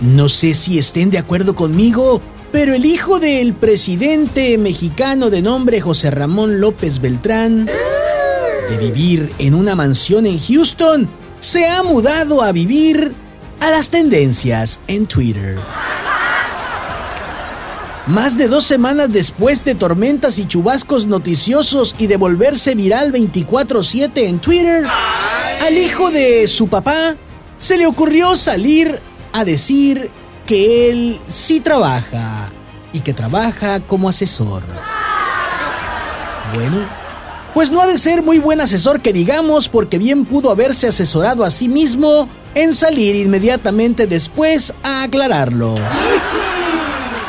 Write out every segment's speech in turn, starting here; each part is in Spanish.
No sé si estén de acuerdo conmigo, pero el hijo del presidente mexicano de nombre José Ramón López Beltrán, de vivir en una mansión en Houston, se ha mudado a vivir a las tendencias en Twitter. Más de dos semanas después de tormentas y chubascos noticiosos y de volverse viral 24/7 en Twitter, al hijo de su papá se le ocurrió salir a decir que él sí trabaja y que trabaja como asesor. Bueno, pues no ha de ser muy buen asesor que digamos porque bien pudo haberse asesorado a sí mismo en salir inmediatamente después a aclararlo.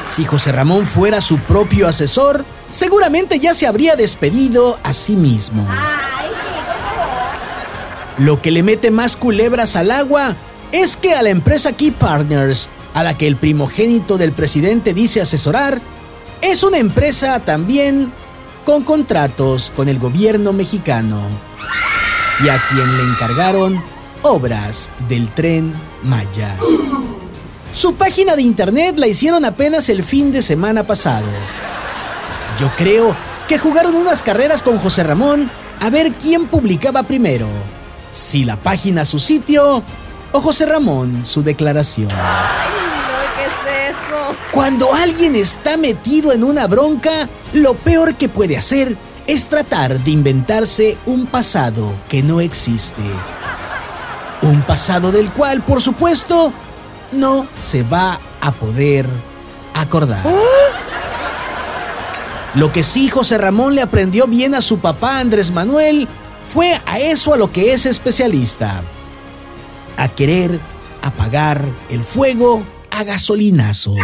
Si José Ramón fuera su propio asesor, seguramente ya se habría despedido a sí mismo. Lo que le mete más culebras al agua es que a la empresa Key Partners, a la que el primogénito del presidente dice asesorar, es una empresa también con contratos con el gobierno mexicano y a quien le encargaron obras del tren Maya. Su página de internet la hicieron apenas el fin de semana pasado. Yo creo que jugaron unas carreras con José Ramón a ver quién publicaba primero, si la página su sitio o José Ramón su declaración. ¿qué es eso? Cuando alguien está metido en una bronca, lo peor que puede hacer es tratar de inventarse un pasado que no existe. Un pasado del cual, por supuesto, no se va a poder acordar. Lo que sí José Ramón le aprendió bien a su papá Andrés Manuel fue a eso a lo que es especialista. A querer apagar el fuego a gasolinazos.